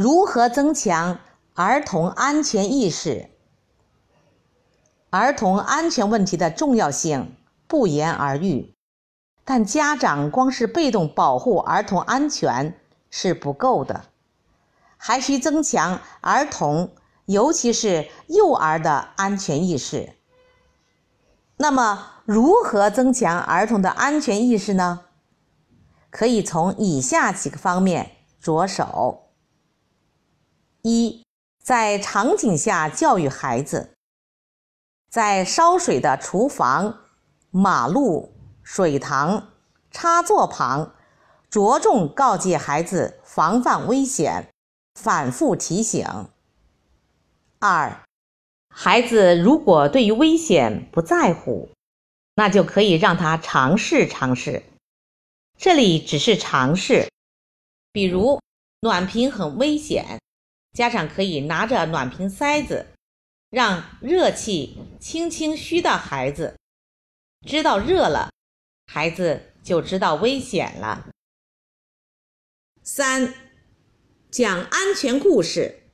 如何增强儿童安全意识？儿童安全问题的重要性不言而喻，但家长光是被动保护儿童安全是不够的，还需增强儿童，尤其是幼儿的安全意识。那么，如何增强儿童的安全意识呢？可以从以下几个方面着手：一，在场景下教育孩子。在烧水的厨房、马路、水塘、插座旁，着重告诫孩子防范危险，反复提醒。二，孩子如果对于危险不在乎，那就可以让他尝试尝试。这里只是尝试，比如暖瓶很危险，家长可以拿着暖瓶塞子。让热气轻轻嘘到孩子，知道热了，孩子就知道危险了。三，讲安全故事，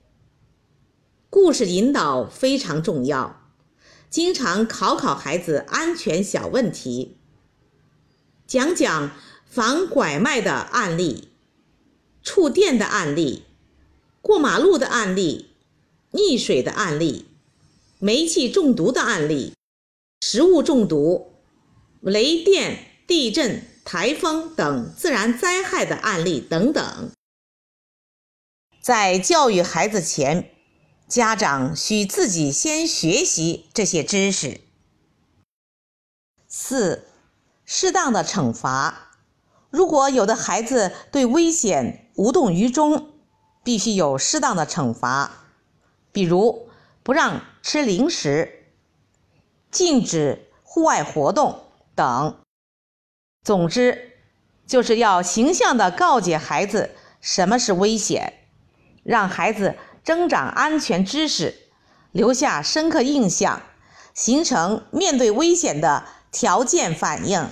故事引导非常重要，经常考考孩子安全小问题，讲讲防拐卖的案例、触电的案例、过马路的案例、溺水的案例。煤气中毒的案例、食物中毒、雷电、地震、台风等自然灾害的案例等等，在教育孩子前，家长需自己先学习这些知识。四、适当的惩罚。如果有的孩子对危险无动于衷，必须有适当的惩罚，比如。不让吃零食，禁止户外活动等。总之，就是要形象地告诫孩子什么是危险，让孩子增长安全知识，留下深刻印象，形成面对危险的条件反应。